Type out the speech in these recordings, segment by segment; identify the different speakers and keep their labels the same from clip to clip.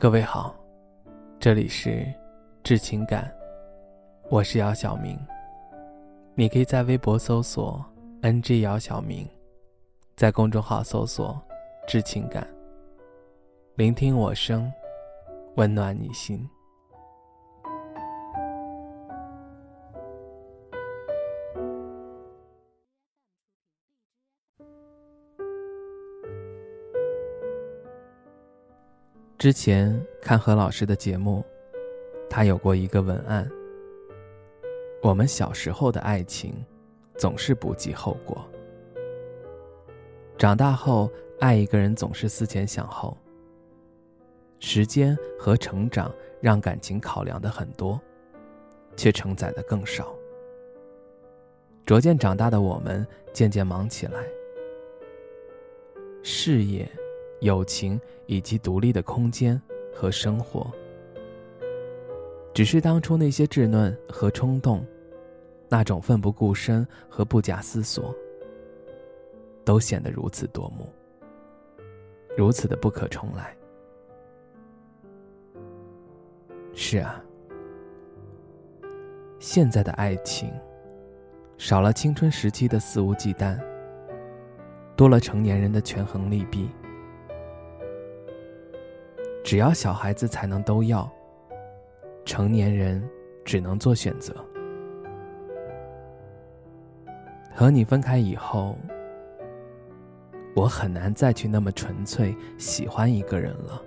Speaker 1: 各位好，这里是致情感，我是姚晓明。你可以在微博搜索 “ng 姚晓明”，在公众号搜索“致情感”，聆听我声，温暖你心。之前看何老师的节目，他有过一个文案：我们小时候的爱情，总是不计后果；长大后爱一个人总是思前想后。时间和成长让感情考量的很多，却承载的更少。逐渐长大的我们，渐渐忙起来，事业。友情以及独立的空间和生活，只是当初那些稚嫩和冲动，那种奋不顾身和不假思索，都显得如此夺目，如此的不可重来。是啊，现在的爱情，少了青春时期的肆无忌惮，多了成年人的权衡利弊。只要小孩子才能都要，成年人只能做选择。和你分开以后，我很难再去那么纯粹喜欢一个人了。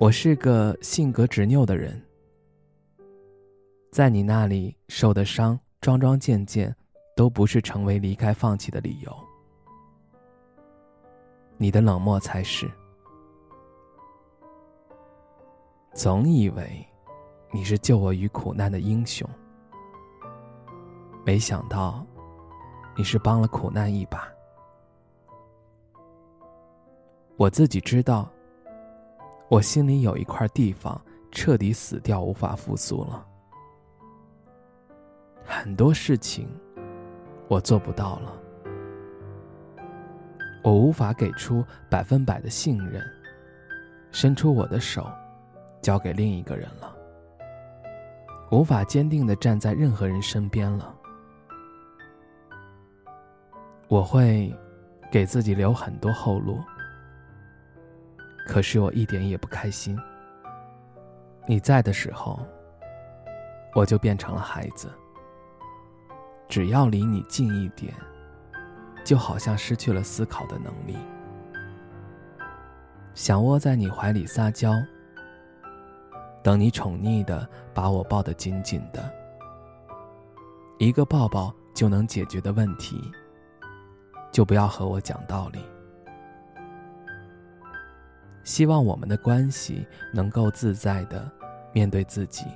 Speaker 1: 我是个性格执拗的人，在你那里受的伤，桩桩件件，都不是成为离开放弃的理由，你的冷漠才是。总以为你是救我于苦难的英雄，没想到你是帮了苦难一把。我自己知道，我心里有一块地方彻底死掉，无法复苏了。很多事情我做不到了，我无法给出百分百的信任，伸出我的手。交给另一个人了，无法坚定的站在任何人身边了。我会给自己留很多后路，可是我一点也不开心。你在的时候，我就变成了孩子。只要离你近一点，就好像失去了思考的能力，想窝在你怀里撒娇。等你宠溺的把我抱得紧紧的，一个抱抱就能解决的问题，就不要和我讲道理。希望我们的关系能够自在的面对自己，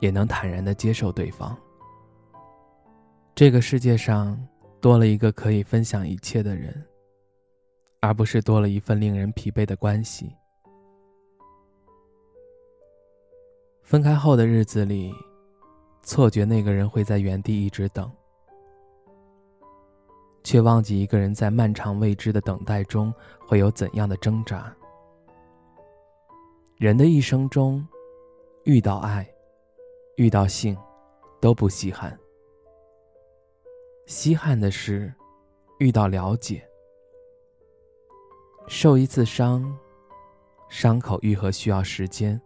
Speaker 1: 也能坦然的接受对方。这个世界上多了一个可以分享一切的人，而不是多了一份令人疲惫的关系。分开后的日子里，错觉那个人会在原地一直等，却忘记一个人在漫长未知的等待中会有怎样的挣扎。人的一生中，遇到爱，遇到性，都不稀罕。稀罕的是，遇到了解。受一次伤，伤口愈合需要时间。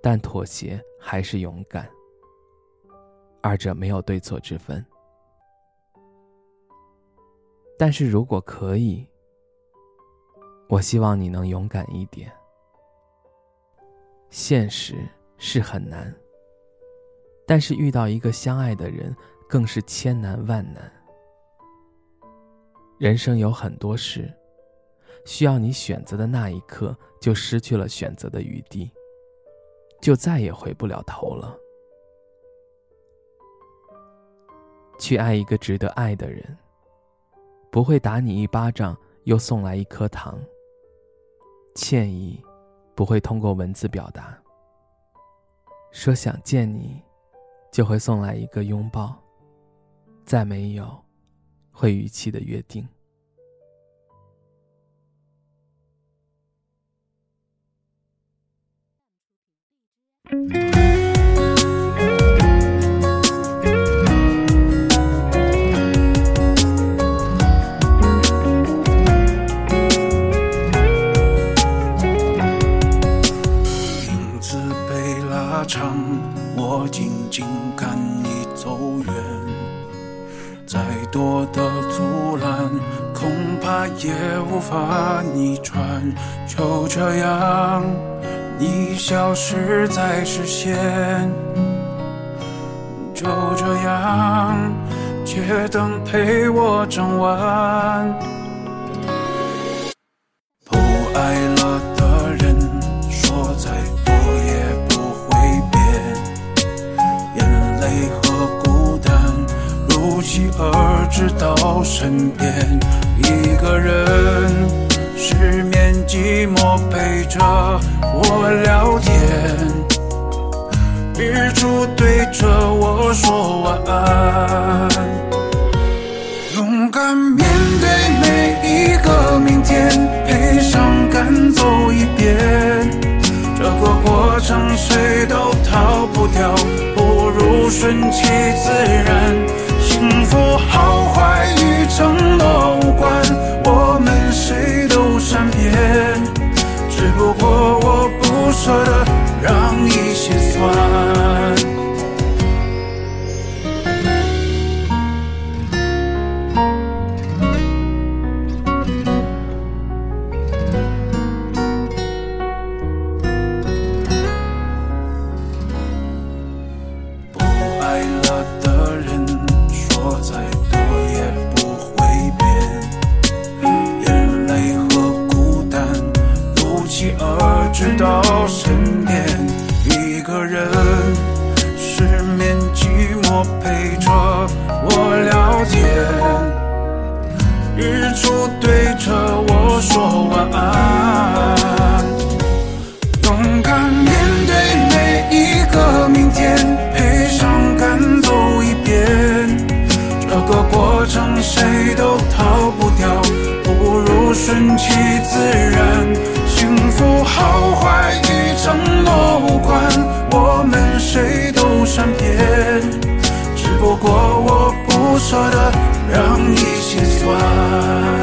Speaker 1: 但妥协还是勇敢，二者没有对错之分。但是如果可以，我希望你能勇敢一点。现实是很难，但是遇到一个相爱的人更是千难万难。人生有很多事，需要你选择的那一刻就失去了选择的余地。就再也回不了头了。去爱一个值得爱的人，不会打你一巴掌又送来一颗糖。歉意不会通过文字表达。说想见你，就会送来一个拥抱。再没有，会逾期的约定。
Speaker 2: 影子被拉长，我静静看你走远。再多的阻拦，恐怕也无法逆转。就这样。你消失在视线。就这样，街灯陪我整晚。不爱了的人，说再多也不会变。眼泪和孤单如期而至到身边，一个人失眠寂寞陪着我聊天。日出对着我说晚安，勇敢面对每一个明天，悲伤赶走一遍。这个过程谁都逃不掉，不如顺其自然。幸福好不舍日出对着我说晚安。勇敢面对每一个明天，悲伤赶走一遍。这个过程谁都逃不掉，不如顺其自然。幸福好坏与承诺无关，我们谁都善变，只不过我不舍得让一切 toi.